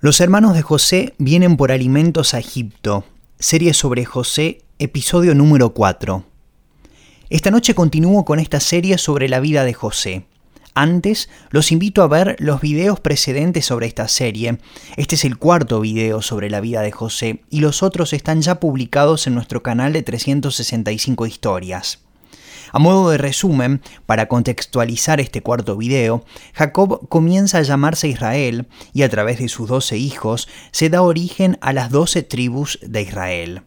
Los hermanos de José vienen por alimentos a Egipto. Serie sobre José, episodio número 4. Esta noche continúo con esta serie sobre la vida de José. Antes, los invito a ver los videos precedentes sobre esta serie. Este es el cuarto video sobre la vida de José y los otros están ya publicados en nuestro canal de 365 historias. A modo de resumen, para contextualizar este cuarto video, Jacob comienza a llamarse Israel y a través de sus doce hijos se da origen a las doce tribus de Israel.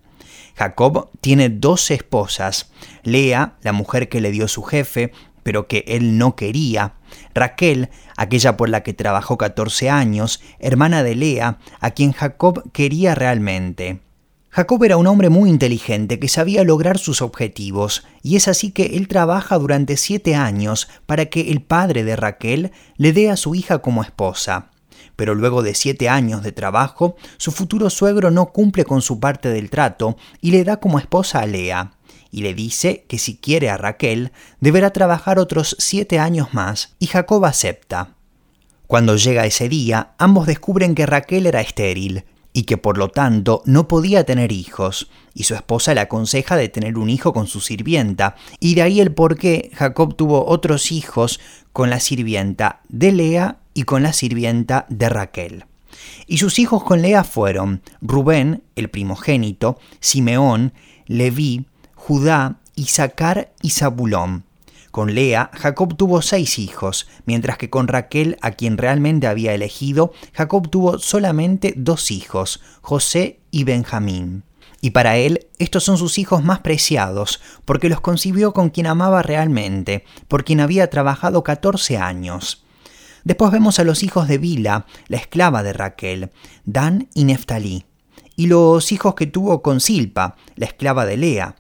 Jacob tiene doce esposas, Lea, la mujer que le dio su jefe, pero que él no quería, Raquel, aquella por la que trabajó 14 años, hermana de Lea, a quien Jacob quería realmente. Jacob era un hombre muy inteligente que sabía lograr sus objetivos, y es así que él trabaja durante siete años para que el padre de Raquel le dé a su hija como esposa. Pero luego de siete años de trabajo, su futuro suegro no cumple con su parte del trato y le da como esposa a Lea, y le dice que si quiere a Raquel, deberá trabajar otros siete años más, y Jacob acepta. Cuando llega ese día, ambos descubren que Raquel era estéril, y que por lo tanto no podía tener hijos, y su esposa le aconseja de tener un hijo con su sirvienta, y de ahí el por qué Jacob tuvo otros hijos con la sirvienta de Lea y con la sirvienta de Raquel. Y sus hijos con Lea fueron Rubén, el primogénito, Simeón, Leví, Judá, Isaacar y Zabulón. Con Lea, Jacob tuvo seis hijos, mientras que con Raquel, a quien realmente había elegido, Jacob tuvo solamente dos hijos, José y Benjamín. Y para él, estos son sus hijos más preciados, porque los concibió con quien amaba realmente, por quien había trabajado 14 años. Después vemos a los hijos de Bila, la esclava de Raquel, Dan y Neftalí, y los hijos que tuvo con Silpa, la esclava de Lea,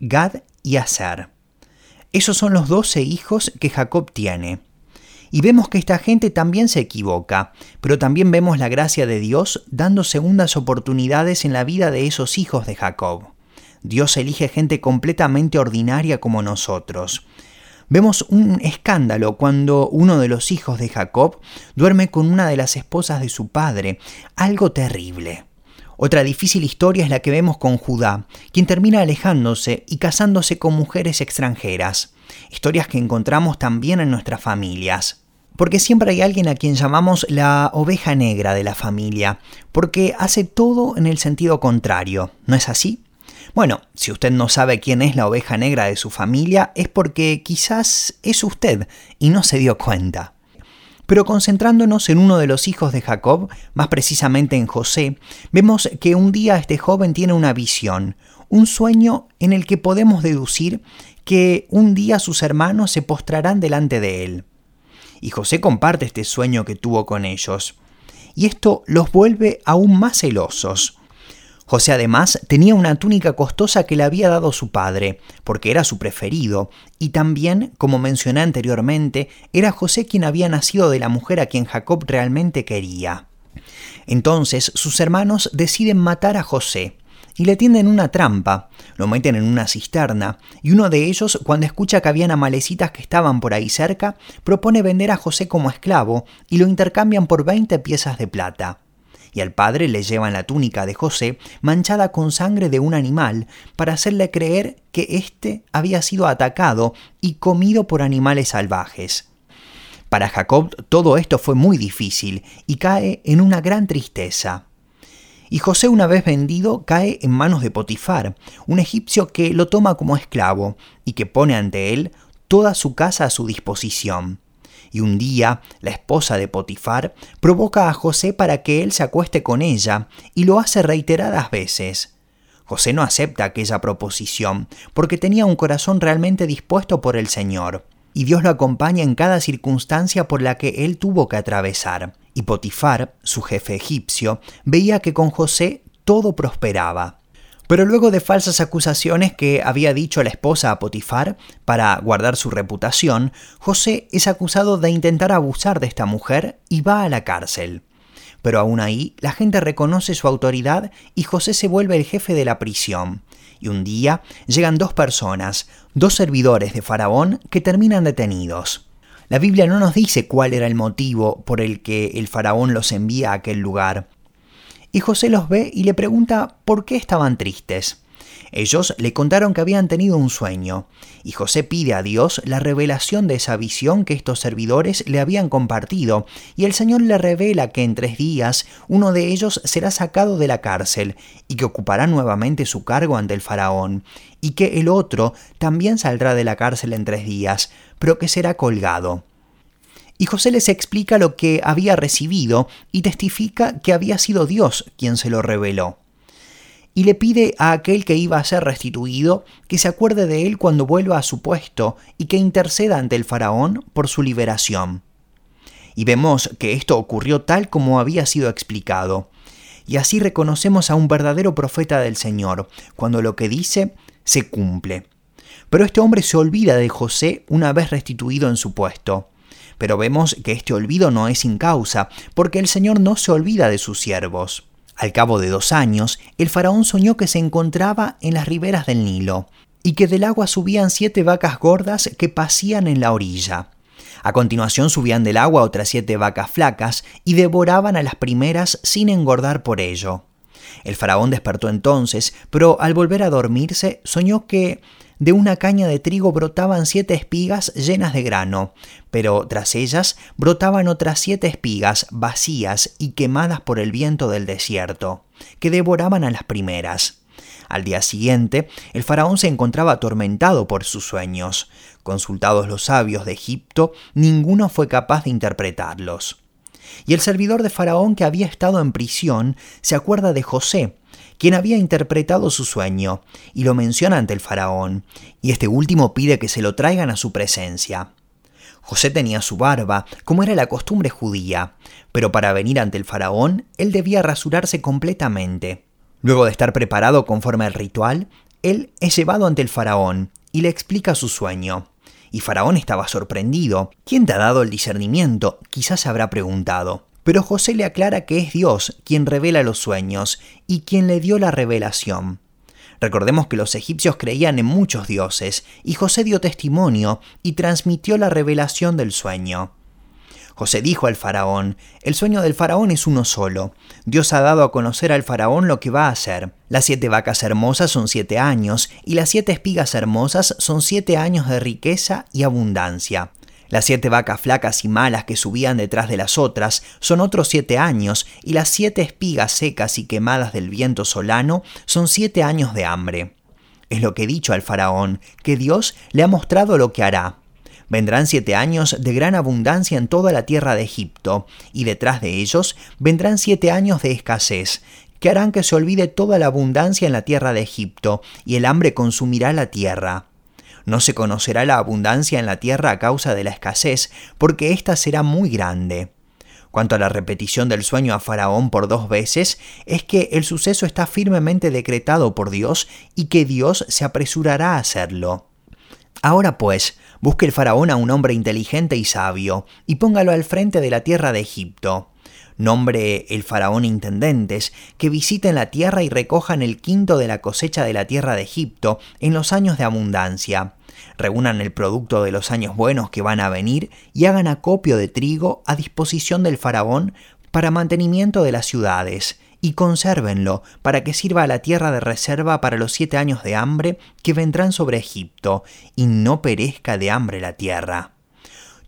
Gad y Aser. Esos son los doce hijos que Jacob tiene. Y vemos que esta gente también se equivoca, pero también vemos la gracia de Dios dando segundas oportunidades en la vida de esos hijos de Jacob. Dios elige gente completamente ordinaria como nosotros. Vemos un escándalo cuando uno de los hijos de Jacob duerme con una de las esposas de su padre, algo terrible. Otra difícil historia es la que vemos con Judá, quien termina alejándose y casándose con mujeres extranjeras. Historias que encontramos también en nuestras familias. Porque siempre hay alguien a quien llamamos la oveja negra de la familia, porque hace todo en el sentido contrario, ¿no es así? Bueno, si usted no sabe quién es la oveja negra de su familia, es porque quizás es usted y no se dio cuenta. Pero concentrándonos en uno de los hijos de Jacob, más precisamente en José, vemos que un día este joven tiene una visión, un sueño en el que podemos deducir que un día sus hermanos se postrarán delante de él. Y José comparte este sueño que tuvo con ellos. Y esto los vuelve aún más celosos. José además tenía una túnica costosa que le había dado su padre, porque era su preferido, y también, como mencioné anteriormente, era José quien había nacido de la mujer a quien Jacob realmente quería. Entonces sus hermanos deciden matar a José, y le tienden una trampa, lo meten en una cisterna, y uno de ellos, cuando escucha que habían amalecitas que estaban por ahí cerca, propone vender a José como esclavo, y lo intercambian por 20 piezas de plata y al padre le llevan la túnica de José manchada con sangre de un animal para hacerle creer que éste había sido atacado y comido por animales salvajes. Para Jacob todo esto fue muy difícil y cae en una gran tristeza. Y José una vez vendido cae en manos de Potifar, un egipcio que lo toma como esclavo y que pone ante él toda su casa a su disposición y un día la esposa de Potifar provoca a José para que él se acueste con ella y lo hace reiteradas veces. José no acepta aquella proposición porque tenía un corazón realmente dispuesto por el Señor, y Dios lo acompaña en cada circunstancia por la que él tuvo que atravesar. Y Potifar, su jefe egipcio, veía que con José todo prosperaba. Pero luego de falsas acusaciones que había dicho la esposa a Potifar para guardar su reputación, José es acusado de intentar abusar de esta mujer y va a la cárcel. Pero aún ahí la gente reconoce su autoridad y José se vuelve el jefe de la prisión. Y un día llegan dos personas, dos servidores de Faraón, que terminan detenidos. La Biblia no nos dice cuál era el motivo por el que el faraón los envía a aquel lugar. Y José los ve y le pregunta por qué estaban tristes. Ellos le contaron que habían tenido un sueño, y José pide a Dios la revelación de esa visión que estos servidores le habían compartido, y el Señor le revela que en tres días uno de ellos será sacado de la cárcel, y que ocupará nuevamente su cargo ante el faraón, y que el otro también saldrá de la cárcel en tres días, pero que será colgado. Y José les explica lo que había recibido y testifica que había sido Dios quien se lo reveló y le pide a aquel que iba a ser restituido que se acuerde de él cuando vuelva a su puesto y que interceda ante el faraón por su liberación. Y vemos que esto ocurrió tal como había sido explicado. Y así reconocemos a un verdadero profeta del Señor, cuando lo que dice se cumple. Pero este hombre se olvida de José una vez restituido en su puesto. Pero vemos que este olvido no es sin causa, porque el Señor no se olvida de sus siervos. Al cabo de dos años, el faraón soñó que se encontraba en las riberas del Nilo, y que del agua subían siete vacas gordas que pasían en la orilla. A continuación subían del agua otras siete vacas flacas y devoraban a las primeras sin engordar por ello. El faraón despertó entonces, pero al volver a dormirse soñó que de una caña de trigo brotaban siete espigas llenas de grano, pero tras ellas brotaban otras siete espigas vacías y quemadas por el viento del desierto, que devoraban a las primeras. Al día siguiente, el faraón se encontraba atormentado por sus sueños. Consultados los sabios de Egipto, ninguno fue capaz de interpretarlos. Y el servidor de Faraón que había estado en prisión se acuerda de José, quien había interpretado su sueño, y lo menciona ante el faraón, y este último pide que se lo traigan a su presencia. José tenía su barba, como era la costumbre judía, pero para venir ante el faraón él debía rasurarse completamente. Luego de estar preparado conforme al ritual, él es llevado ante el faraón y le explica su sueño. Y Faraón estaba sorprendido. ¿Quién te ha dado el discernimiento? Quizás se habrá preguntado. Pero José le aclara que es Dios quien revela los sueños y quien le dio la revelación. Recordemos que los egipcios creían en muchos dioses, y José dio testimonio y transmitió la revelación del sueño. José dijo al faraón, el sueño del faraón es uno solo. Dios ha dado a conocer al faraón lo que va a hacer. Las siete vacas hermosas son siete años, y las siete espigas hermosas son siete años de riqueza y abundancia. Las siete vacas flacas y malas que subían detrás de las otras son otros siete años, y las siete espigas secas y quemadas del viento solano son siete años de hambre. Es lo que he dicho al faraón, que Dios le ha mostrado lo que hará. Vendrán siete años de gran abundancia en toda la tierra de Egipto, y detrás de ellos vendrán siete años de escasez, que harán que se olvide toda la abundancia en la tierra de Egipto, y el hambre consumirá la tierra. No se conocerá la abundancia en la tierra a causa de la escasez, porque ésta será muy grande. Cuanto a la repetición del sueño a Faraón por dos veces, es que el suceso está firmemente decretado por Dios y que Dios se apresurará a hacerlo. Ahora pues, busque el faraón a un hombre inteligente y sabio, y póngalo al frente de la tierra de Egipto. Nombre el faraón intendentes, que visiten la tierra y recojan el quinto de la cosecha de la tierra de Egipto en los años de abundancia. Reúnan el producto de los años buenos que van a venir y hagan acopio de trigo a disposición del faraón para mantenimiento de las ciudades, y consérvenlo para que sirva a la tierra de reserva para los siete años de hambre que vendrán sobre Egipto, y no perezca de hambre la tierra.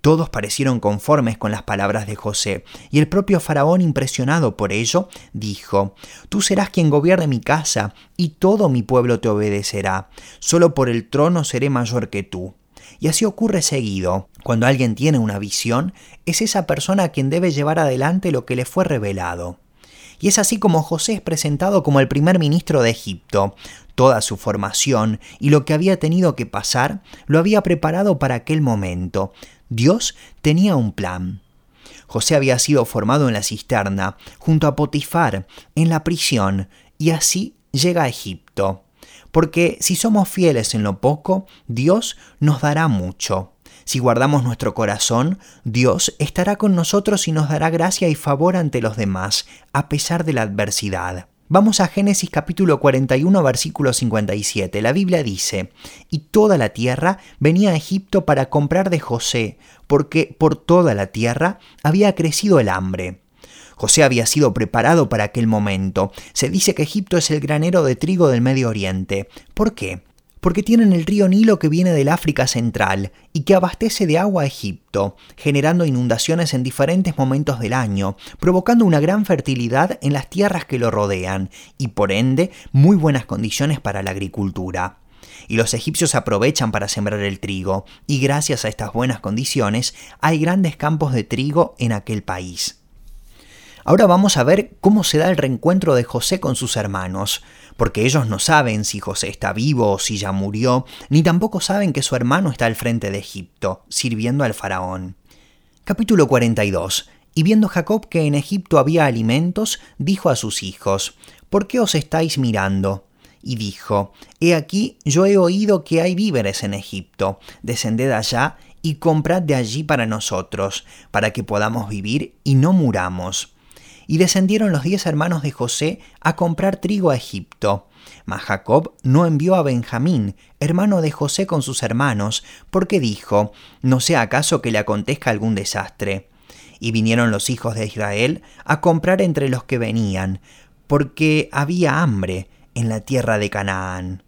Todos parecieron conformes con las palabras de José, y el propio faraón, impresionado por ello, dijo, Tú serás quien gobierne mi casa, y todo mi pueblo te obedecerá, solo por el trono seré mayor que tú. Y así ocurre seguido. Cuando alguien tiene una visión, es esa persona quien debe llevar adelante lo que le fue revelado. Y es así como José es presentado como el primer ministro de Egipto. Toda su formación y lo que había tenido que pasar lo había preparado para aquel momento. Dios tenía un plan. José había sido formado en la cisterna, junto a Potifar, en la prisión, y así llega a Egipto. Porque si somos fieles en lo poco, Dios nos dará mucho. Si guardamos nuestro corazón, Dios estará con nosotros y nos dará gracia y favor ante los demás, a pesar de la adversidad. Vamos a Génesis capítulo 41 versículo 57. La Biblia dice, y toda la tierra venía a Egipto para comprar de José, porque por toda la tierra había crecido el hambre. José había sido preparado para aquel momento. Se dice que Egipto es el granero de trigo del Medio Oriente. ¿Por qué? Porque tienen el río Nilo que viene del África Central y que abastece de agua a Egipto, generando inundaciones en diferentes momentos del año, provocando una gran fertilidad en las tierras que lo rodean y por ende muy buenas condiciones para la agricultura. Y los egipcios aprovechan para sembrar el trigo, y gracias a estas buenas condiciones hay grandes campos de trigo en aquel país. Ahora vamos a ver cómo se da el reencuentro de José con sus hermanos, porque ellos no saben si José está vivo o si ya murió, ni tampoco saben que su hermano está al frente de Egipto, sirviendo al faraón. Capítulo 42. Y viendo Jacob que en Egipto había alimentos, dijo a sus hijos, ¿Por qué os estáis mirando? Y dijo, He aquí, yo he oído que hay víveres en Egipto, descended allá y comprad de allí para nosotros, para que podamos vivir y no muramos y descendieron los diez hermanos de José a comprar trigo a Egipto. Mas Jacob no envió a Benjamín, hermano de José con sus hermanos, porque dijo, no sea acaso que le acontezca algún desastre. Y vinieron los hijos de Israel a comprar entre los que venían, porque había hambre en la tierra de Canaán.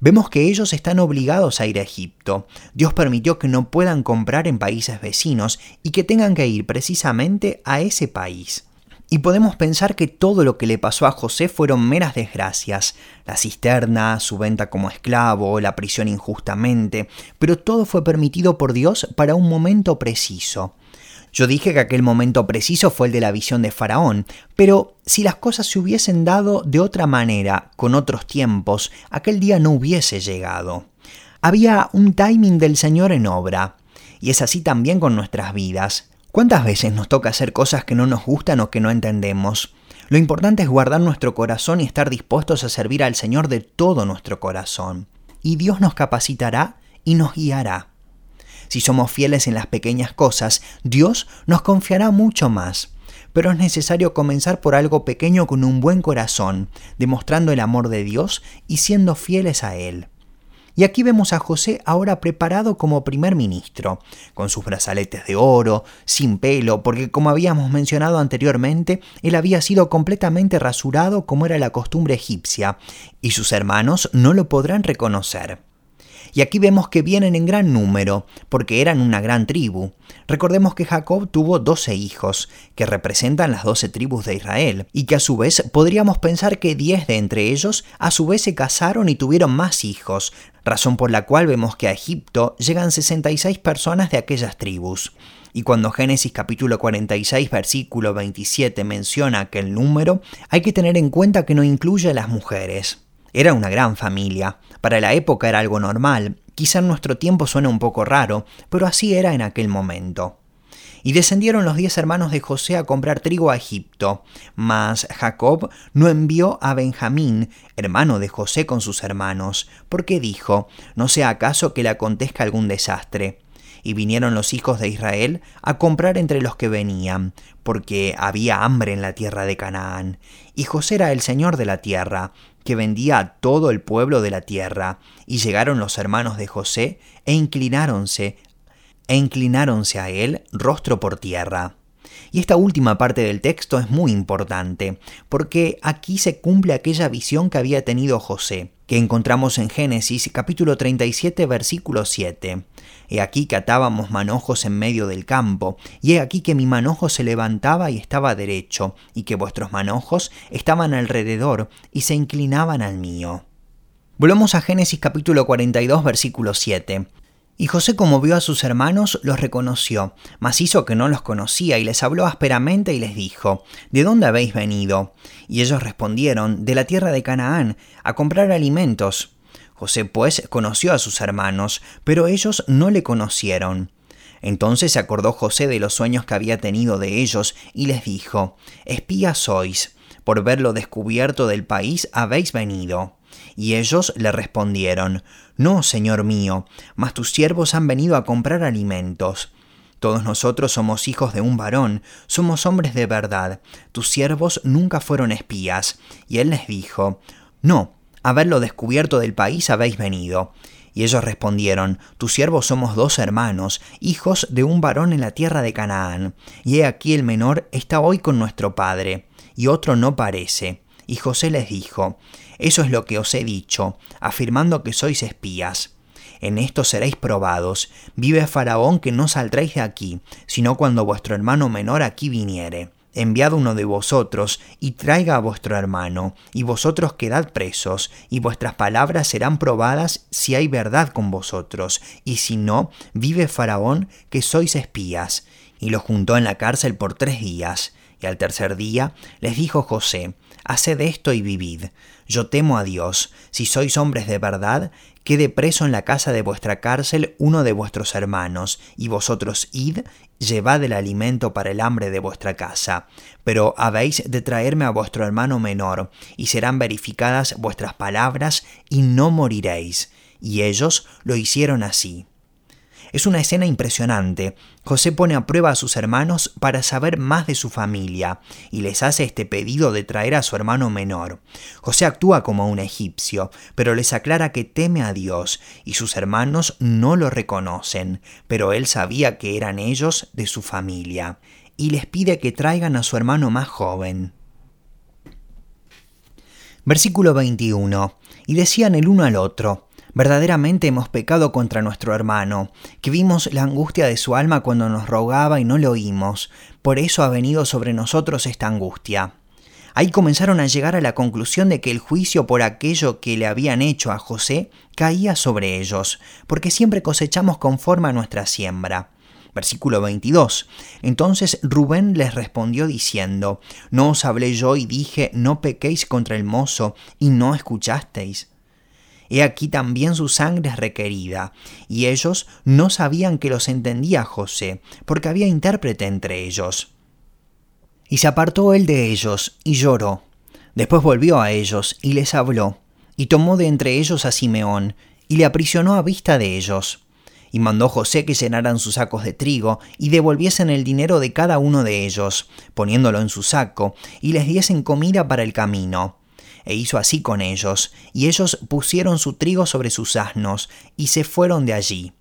Vemos que ellos están obligados a ir a Egipto. Dios permitió que no puedan comprar en países vecinos y que tengan que ir precisamente a ese país. Y podemos pensar que todo lo que le pasó a José fueron meras desgracias, la cisterna, su venta como esclavo, la prisión injustamente, pero todo fue permitido por Dios para un momento preciso. Yo dije que aquel momento preciso fue el de la visión de Faraón, pero si las cosas se hubiesen dado de otra manera, con otros tiempos, aquel día no hubiese llegado. Había un timing del Señor en obra, y es así también con nuestras vidas. ¿Cuántas veces nos toca hacer cosas que no nos gustan o que no entendemos? Lo importante es guardar nuestro corazón y estar dispuestos a servir al Señor de todo nuestro corazón. Y Dios nos capacitará y nos guiará. Si somos fieles en las pequeñas cosas, Dios nos confiará mucho más. Pero es necesario comenzar por algo pequeño con un buen corazón, demostrando el amor de Dios y siendo fieles a Él. Y aquí vemos a José ahora preparado como primer ministro, con sus brazaletes de oro, sin pelo, porque como habíamos mencionado anteriormente, él había sido completamente rasurado como era la costumbre egipcia, y sus hermanos no lo podrán reconocer. Y aquí vemos que vienen en gran número, porque eran una gran tribu. Recordemos que Jacob tuvo doce hijos, que representan las doce tribus de Israel, y que a su vez podríamos pensar que diez de entre ellos a su vez se casaron y tuvieron más hijos, razón por la cual vemos que a Egipto llegan 66 personas de aquellas tribus. Y cuando Génesis capítulo 46 versículo 27 menciona aquel número, hay que tener en cuenta que no incluye a las mujeres. Era una gran familia, para la época era algo normal, quizá en nuestro tiempo suena un poco raro, pero así era en aquel momento. Y descendieron los diez hermanos de José a comprar trigo a Egipto, mas Jacob no envió a Benjamín, hermano de José, con sus hermanos, porque dijo, no sea acaso que le acontezca algún desastre. Y vinieron los hijos de Israel a comprar entre los que venían, porque había hambre en la tierra de Canaán. Y José era el señor de la tierra, que vendía a todo el pueblo de la tierra. Y llegaron los hermanos de José e inclináronse e inclináronse a él rostro por tierra. Y esta última parte del texto es muy importante, porque aquí se cumple aquella visión que había tenido José, que encontramos en Génesis capítulo 37 versículo 7. He aquí que atábamos manojos en medio del campo, y he aquí que mi manojo se levantaba y estaba derecho, y que vuestros manojos estaban alrededor y se inclinaban al mío. Volvamos a Génesis capítulo 42 versículo 7. Y José como vio a sus hermanos, los reconoció, mas hizo que no los conocía y les habló ásperamente y les dijo, ¿De dónde habéis venido? Y ellos respondieron, de la tierra de Canaán, a comprar alimentos. José pues conoció a sus hermanos, pero ellos no le conocieron. Entonces se acordó José de los sueños que había tenido de ellos y les dijo, Espías sois, por ver lo descubierto del país habéis venido. Y ellos le respondieron, No, señor mío, mas tus siervos han venido a comprar alimentos. Todos nosotros somos hijos de un varón, somos hombres de verdad, tus siervos nunca fueron espías. Y él les dijo, No, haberlo descubierto del país habéis venido. Y ellos respondieron, Tus siervos somos dos hermanos, hijos de un varón en la tierra de Canaán, y he aquí el menor está hoy con nuestro padre, y otro no parece. Y José les dijo, Eso es lo que os he dicho, afirmando que sois espías. En esto seréis probados. Vive Faraón que no saldréis de aquí, sino cuando vuestro hermano menor aquí viniere. Enviad uno de vosotros y traiga a vuestro hermano, y vosotros quedad presos, y vuestras palabras serán probadas si hay verdad con vosotros, y si no, vive Faraón que sois espías. Y lo juntó en la cárcel por tres días. Y al tercer día les dijo José, Haced esto y vivid. Yo temo a Dios. Si sois hombres de verdad, quede preso en la casa de vuestra cárcel uno de vuestros hermanos, y vosotros id, llevad el alimento para el hambre de vuestra casa. Pero habéis de traerme a vuestro hermano menor, y serán verificadas vuestras palabras, y no moriréis. Y ellos lo hicieron así. Es una escena impresionante. José pone a prueba a sus hermanos para saber más de su familia y les hace este pedido de traer a su hermano menor. José actúa como un egipcio, pero les aclara que teme a Dios y sus hermanos no lo reconocen, pero él sabía que eran ellos de su familia y les pide que traigan a su hermano más joven. Versículo 21. Y decían el uno al otro, Verdaderamente hemos pecado contra nuestro hermano, que vimos la angustia de su alma cuando nos rogaba y no le oímos, por eso ha venido sobre nosotros esta angustia. Ahí comenzaron a llegar a la conclusión de que el juicio por aquello que le habían hecho a José caía sobre ellos, porque siempre cosechamos conforme a nuestra siembra. Versículo 22. Entonces Rubén les respondió diciendo, ¿No os hablé yo y dije, no pequéis contra el mozo, y no escuchasteis? He aquí también su sangre es requerida. Y ellos no sabían que los entendía José, porque había intérprete entre ellos. Y se apartó él de ellos, y lloró. Después volvió a ellos, y les habló, y tomó de entre ellos a Simeón, y le aprisionó a vista de ellos. Y mandó José que llenaran sus sacos de trigo, y devolviesen el dinero de cada uno de ellos, poniéndolo en su saco, y les diesen comida para el camino e hizo así con ellos, y ellos pusieron su trigo sobre sus asnos, y se fueron de allí.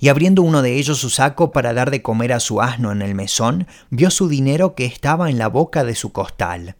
Y abriendo uno de ellos su saco para dar de comer a su asno en el mesón, vio su dinero que estaba en la boca de su costal.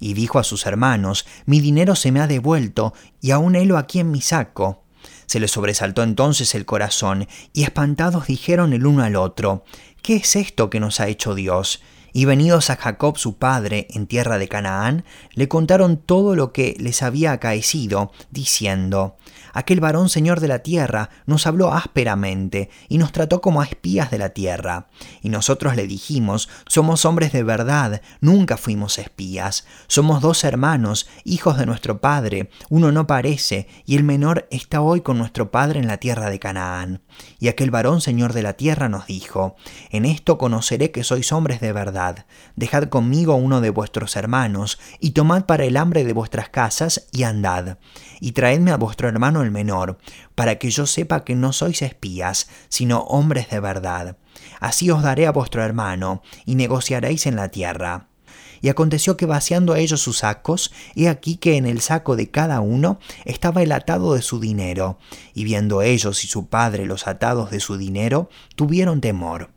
Y dijo a sus hermanos, Mi dinero se me ha devuelto, y aún helo aquí en mi saco. Se les sobresaltó entonces el corazón, y espantados dijeron el uno al otro, ¿Qué es esto que nos ha hecho Dios? Y venidos a Jacob su padre en tierra de Canaán, le contaron todo lo que les había acaecido, diciendo, Aquel varón señor de la tierra nos habló ásperamente y nos trató como a espías de la tierra. Y nosotros le dijimos, somos hombres de verdad, nunca fuimos espías. Somos dos hermanos, hijos de nuestro padre, uno no parece, y el menor está hoy con nuestro padre en la tierra de Canaán. Y aquel varón señor de la tierra nos dijo, En esto conoceré que sois hombres de verdad. Dejad conmigo uno de vuestros hermanos, y tomad para el hambre de vuestras casas, y andad y traedme a vuestro hermano el menor, para que yo sepa que no sois espías, sino hombres de verdad. Así os daré a vuestro hermano, y negociaréis en la tierra. Y aconteció que vaciando a ellos sus sacos, he aquí que en el saco de cada uno estaba el atado de su dinero, y viendo ellos y su padre los atados de su dinero, tuvieron temor.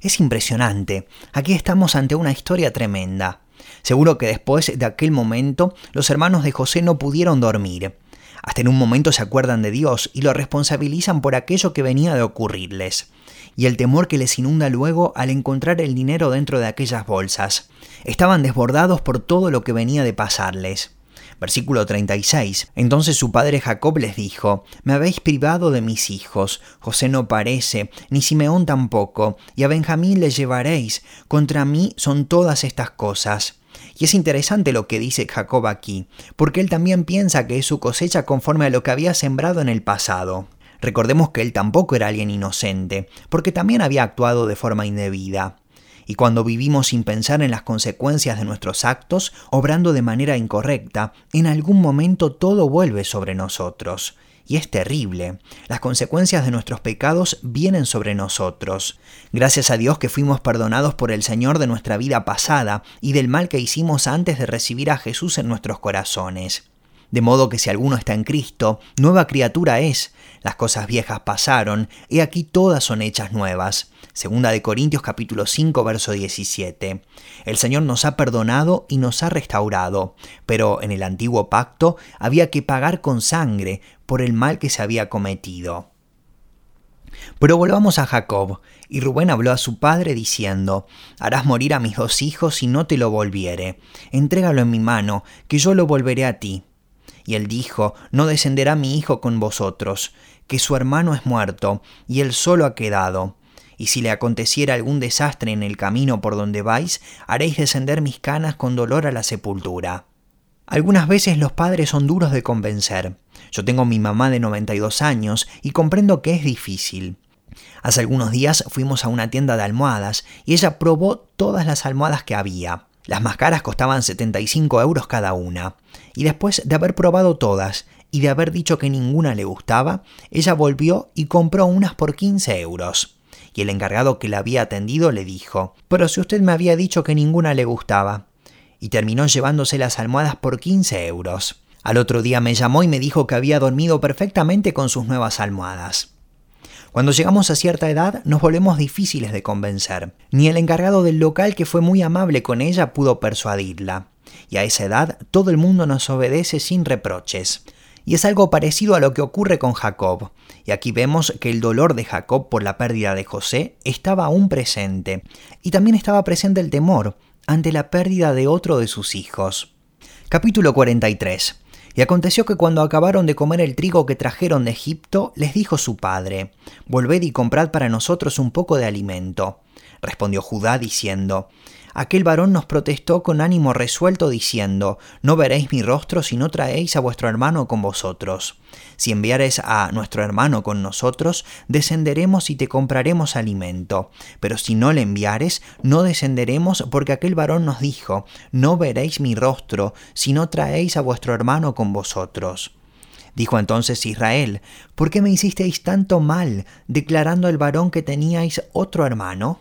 Es impresionante, aquí estamos ante una historia tremenda. Seguro que después de aquel momento los hermanos de José no pudieron dormir. Hasta en un momento se acuerdan de Dios y lo responsabilizan por aquello que venía de ocurrirles, y el temor que les inunda luego al encontrar el dinero dentro de aquellas bolsas. Estaban desbordados por todo lo que venía de pasarles. Versículo 36. Entonces su padre Jacob les dijo, Me habéis privado de mis hijos, José no parece, ni Simeón tampoco, y a Benjamín le llevaréis, contra mí son todas estas cosas. Y es interesante lo que dice Jacob aquí, porque él también piensa que es su cosecha conforme a lo que había sembrado en el pasado. Recordemos que él tampoco era alguien inocente, porque también había actuado de forma indebida. Y cuando vivimos sin pensar en las consecuencias de nuestros actos, obrando de manera incorrecta, en algún momento todo vuelve sobre nosotros. Y es terrible. Las consecuencias de nuestros pecados vienen sobre nosotros. Gracias a Dios que fuimos perdonados por el Señor de nuestra vida pasada y del mal que hicimos antes de recibir a Jesús en nuestros corazones. De modo que si alguno está en Cristo, nueva criatura es. Las cosas viejas pasaron, y aquí todas son hechas nuevas. Segunda de Corintios capítulo 5 verso 17. El Señor nos ha perdonado y nos ha restaurado, pero en el antiguo pacto había que pagar con sangre por el mal que se había cometido. Pero volvamos a Jacob, y Rubén habló a su padre diciendo, Harás morir a mis dos hijos y no te lo volviere. Entrégalo en mi mano, que yo lo volveré a ti. Y él dijo, No descenderá mi hijo con vosotros, que su hermano es muerto, y él solo ha quedado. Y si le aconteciera algún desastre en el camino por donde vais, haréis descender mis canas con dolor a la sepultura. Algunas veces los padres son duros de convencer. Yo tengo mi mamá de 92 años y comprendo que es difícil. Hace algunos días fuimos a una tienda de almohadas y ella probó todas las almohadas que había. Las más caras costaban 75 euros cada una. Y después de haber probado todas y de haber dicho que ninguna le gustaba, ella volvió y compró unas por 15 euros. Y el encargado que la había atendido le dijo, pero si usted me había dicho que ninguna le gustaba. Y terminó llevándose las almohadas por 15 euros. Al otro día me llamó y me dijo que había dormido perfectamente con sus nuevas almohadas. Cuando llegamos a cierta edad nos volvemos difíciles de convencer. Ni el encargado del local que fue muy amable con ella pudo persuadirla. Y a esa edad todo el mundo nos obedece sin reproches. Y es algo parecido a lo que ocurre con Jacob. Y aquí vemos que el dolor de Jacob por la pérdida de José estaba aún presente. Y también estaba presente el temor ante la pérdida de otro de sus hijos. Capítulo 43 y aconteció que cuando acabaron de comer el trigo que trajeron de Egipto, les dijo su padre, Volved y comprad para nosotros un poco de alimento. Respondió Judá diciendo, Aquel varón nos protestó con ánimo resuelto diciendo, No veréis mi rostro si no traéis a vuestro hermano con vosotros. Si enviares a nuestro hermano con nosotros, descenderemos y te compraremos alimento. Pero si no le enviares, no descenderemos porque aquel varón nos dijo, No veréis mi rostro si no traéis a vuestro hermano con vosotros. Dijo entonces Israel, ¿por qué me hicisteis tanto mal, declarando al varón que teníais otro hermano?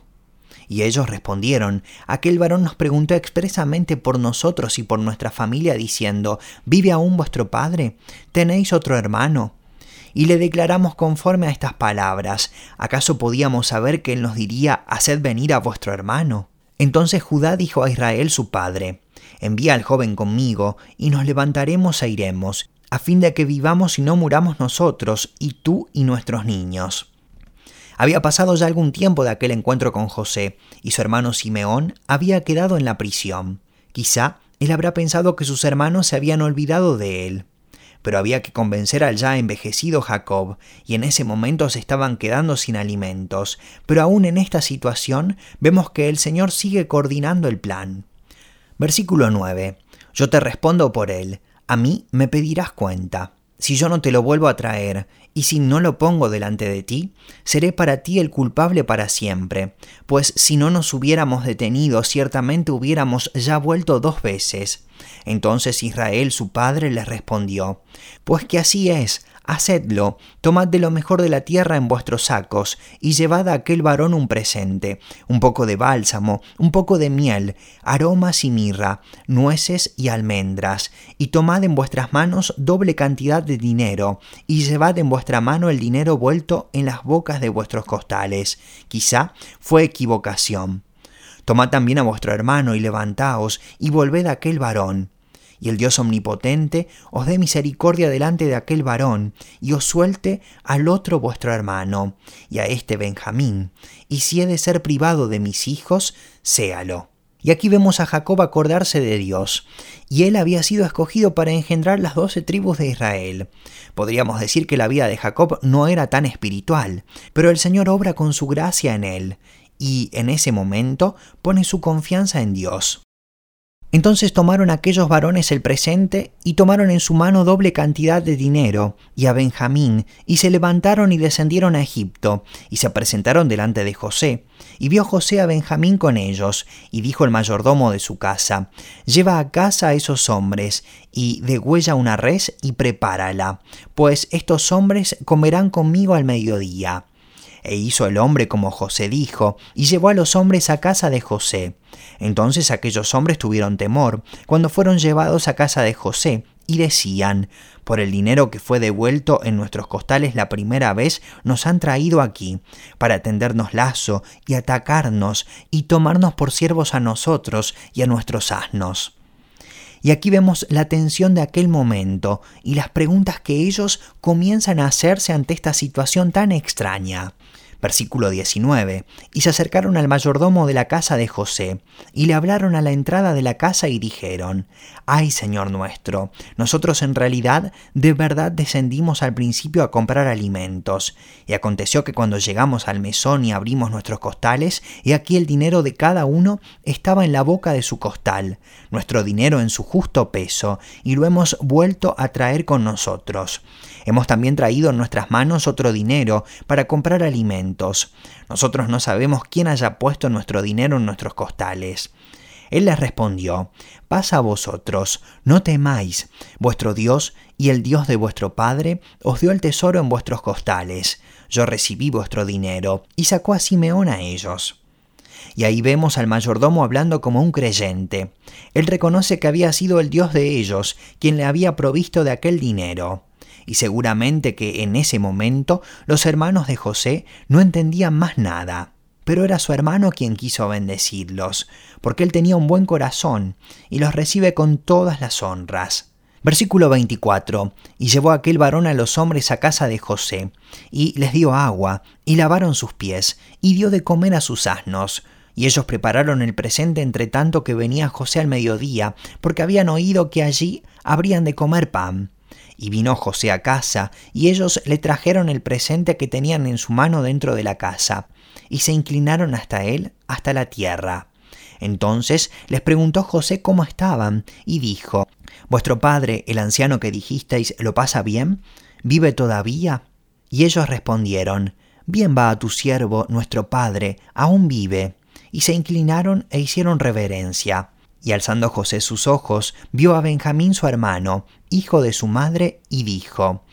Y ellos respondieron, aquel varón nos preguntó expresamente por nosotros y por nuestra familia, diciendo, ¿vive aún vuestro padre? ¿Tenéis otro hermano? Y le declaramos conforme a estas palabras, ¿acaso podíamos saber que él nos diría, haced venir a vuestro hermano? Entonces Judá dijo a Israel su padre, envía al joven conmigo, y nos levantaremos e iremos, a fin de que vivamos y no muramos nosotros, y tú y nuestros niños. Había pasado ya algún tiempo de aquel encuentro con José, y su hermano Simeón había quedado en la prisión. Quizá él habrá pensado que sus hermanos se habían olvidado de él. Pero había que convencer al ya envejecido Jacob, y en ese momento se estaban quedando sin alimentos. Pero aún en esta situación vemos que el Señor sigue coordinando el plan. Versículo 9. Yo te respondo por él, a mí me pedirás cuenta. Si yo no te lo vuelvo a traer, y si no lo pongo delante de ti, seré para ti el culpable para siempre, pues si no nos hubiéramos detenido, ciertamente hubiéramos ya vuelto dos veces. Entonces Israel su padre les respondió, Pues que así es, Hacedlo, tomad de lo mejor de la tierra en vuestros sacos, y llevad a aquel varón un presente, un poco de bálsamo, un poco de miel, aromas y mirra, nueces y almendras, y tomad en vuestras manos doble cantidad de dinero, y llevad en vuestra mano el dinero vuelto en las bocas de vuestros costales. Quizá fue equivocación. Tomad también a vuestro hermano y levantaos, y volved a aquel varón y el Dios omnipotente os dé misericordia delante de aquel varón, y os suelte al otro vuestro hermano, y a este Benjamín, y si he de ser privado de mis hijos, séalo. Y aquí vemos a Jacob acordarse de Dios, y él había sido escogido para engendrar las doce tribus de Israel. Podríamos decir que la vida de Jacob no era tan espiritual, pero el Señor obra con su gracia en él, y en ese momento pone su confianza en Dios. Entonces tomaron aquellos varones el presente y tomaron en su mano doble cantidad de dinero y a Benjamín y se levantaron y descendieron a Egipto y se presentaron delante de José. Y vio José a Benjamín con ellos y dijo el mayordomo de su casa, lleva a casa a esos hombres y degüella una res y prepárala, pues estos hombres comerán conmigo al mediodía. E hizo el hombre como José dijo, y llevó a los hombres a casa de José. Entonces aquellos hombres tuvieron temor cuando fueron llevados a casa de José, y decían, por el dinero que fue devuelto en nuestros costales la primera vez, nos han traído aquí, para tendernos lazo y atacarnos y tomarnos por siervos a nosotros y a nuestros asnos. Y aquí vemos la tensión de aquel momento y las preguntas que ellos comienzan a hacerse ante esta situación tan extraña. Versículo 19. Y se acercaron al mayordomo de la casa de José, y le hablaron a la entrada de la casa y dijeron, Ay Señor nuestro, nosotros en realidad de verdad descendimos al principio a comprar alimentos. Y aconteció que cuando llegamos al mesón y abrimos nuestros costales, y aquí el dinero de cada uno estaba en la boca de su costal, nuestro dinero en su justo peso, y lo hemos vuelto a traer con nosotros. Hemos también traído en nuestras manos otro dinero para comprar alimentos. Nosotros no sabemos quién haya puesto nuestro dinero en nuestros costales. Él les respondió, Pasa a vosotros, no temáis, vuestro Dios y el Dios de vuestro Padre os dio el tesoro en vuestros costales. Yo recibí vuestro dinero, y sacó a Simeón a ellos. Y ahí vemos al mayordomo hablando como un creyente. Él reconoce que había sido el Dios de ellos quien le había provisto de aquel dinero y seguramente que en ese momento los hermanos de José no entendían más nada. Pero era su hermano quien quiso bendecirlos, porque él tenía un buen corazón y los recibe con todas las honras. Versículo 24. Y llevó aquel varón a los hombres a casa de José, y les dio agua, y lavaron sus pies, y dio de comer a sus asnos. Y ellos prepararon el presente entre tanto que venía José al mediodía, porque habían oído que allí habrían de comer pan. Y vino José a casa, y ellos le trajeron el presente que tenían en su mano dentro de la casa, y se inclinaron hasta él, hasta la tierra. Entonces les preguntó José cómo estaban, y dijo, ¿Vuestro padre, el anciano que dijisteis, lo pasa bien? ¿Vive todavía? Y ellos respondieron, Bien va a tu siervo, nuestro padre, aún vive. Y se inclinaron e hicieron reverencia. Y alzando José sus ojos, vio a Benjamín su hermano, hijo de su madre, y dijo,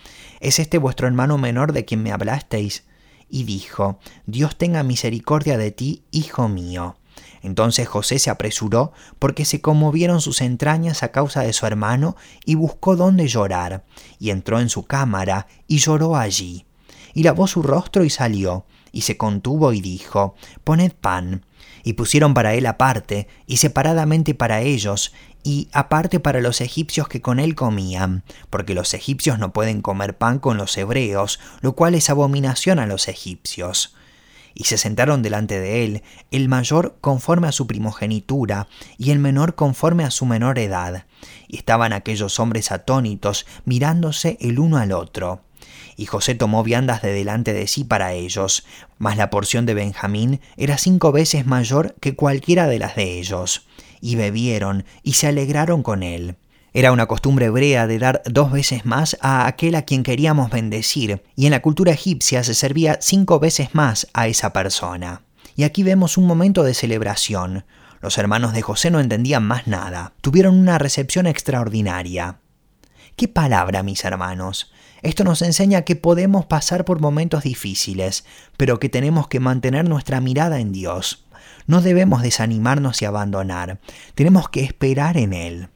¿Es este vuestro hermano menor de quien me hablasteis? Y dijo, Dios tenga misericordia de ti, hijo mío. Entonces José se apresuró, porque se conmovieron sus entrañas a causa de su hermano, y buscó dónde llorar, y entró en su cámara, y lloró allí. Y lavó su rostro y salió, y se contuvo y dijo, Poned pan. Y pusieron para él aparte, y separadamente para ellos, y aparte para los egipcios que con él comían, porque los egipcios no pueden comer pan con los hebreos, lo cual es abominación a los egipcios. Y se sentaron delante de él, el mayor conforme a su primogenitura, y el menor conforme a su menor edad. Y estaban aquellos hombres atónitos, mirándose el uno al otro. Y José tomó viandas de delante de sí para ellos, mas la porción de Benjamín era cinco veces mayor que cualquiera de las de ellos. Y bebieron y se alegraron con él. Era una costumbre hebrea de dar dos veces más a aquel a quien queríamos bendecir, y en la cultura egipcia se servía cinco veces más a esa persona. Y aquí vemos un momento de celebración. Los hermanos de José no entendían más nada. Tuvieron una recepción extraordinaria. ¿Qué palabra, mis hermanos? Esto nos enseña que podemos pasar por momentos difíciles, pero que tenemos que mantener nuestra mirada en Dios. No debemos desanimarnos y abandonar, tenemos que esperar en Él.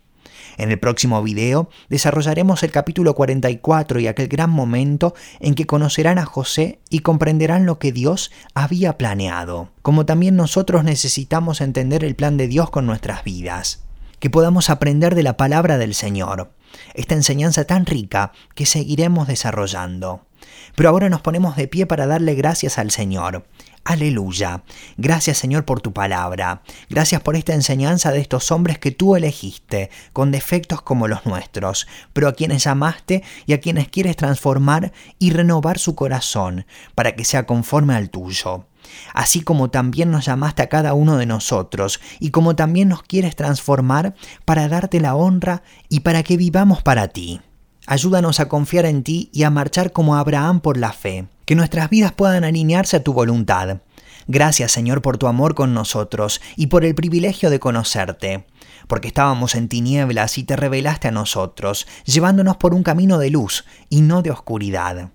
En el próximo video desarrollaremos el capítulo 44 y aquel gran momento en que conocerán a José y comprenderán lo que Dios había planeado, como también nosotros necesitamos entender el plan de Dios con nuestras vidas, que podamos aprender de la palabra del Señor esta enseñanza tan rica que seguiremos desarrollando. Pero ahora nos ponemos de pie para darle gracias al Señor. Aleluya. Gracias Señor por tu palabra. Gracias por esta enseñanza de estos hombres que tú elegiste, con defectos como los nuestros, pero a quienes llamaste y a quienes quieres transformar y renovar su corazón para que sea conforme al tuyo. Así como también nos llamaste a cada uno de nosotros, y como también nos quieres transformar para darte la honra y para que vivamos para ti. Ayúdanos a confiar en ti y a marchar como Abraham por la fe, que nuestras vidas puedan alinearse a tu voluntad. Gracias Señor por tu amor con nosotros y por el privilegio de conocerte, porque estábamos en tinieblas y te revelaste a nosotros, llevándonos por un camino de luz y no de oscuridad.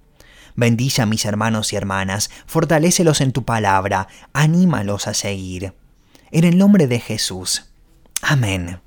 Bendice a mis hermanos y hermanas, fortalécelos en tu palabra, anímalos a seguir. En el nombre de Jesús. Amén.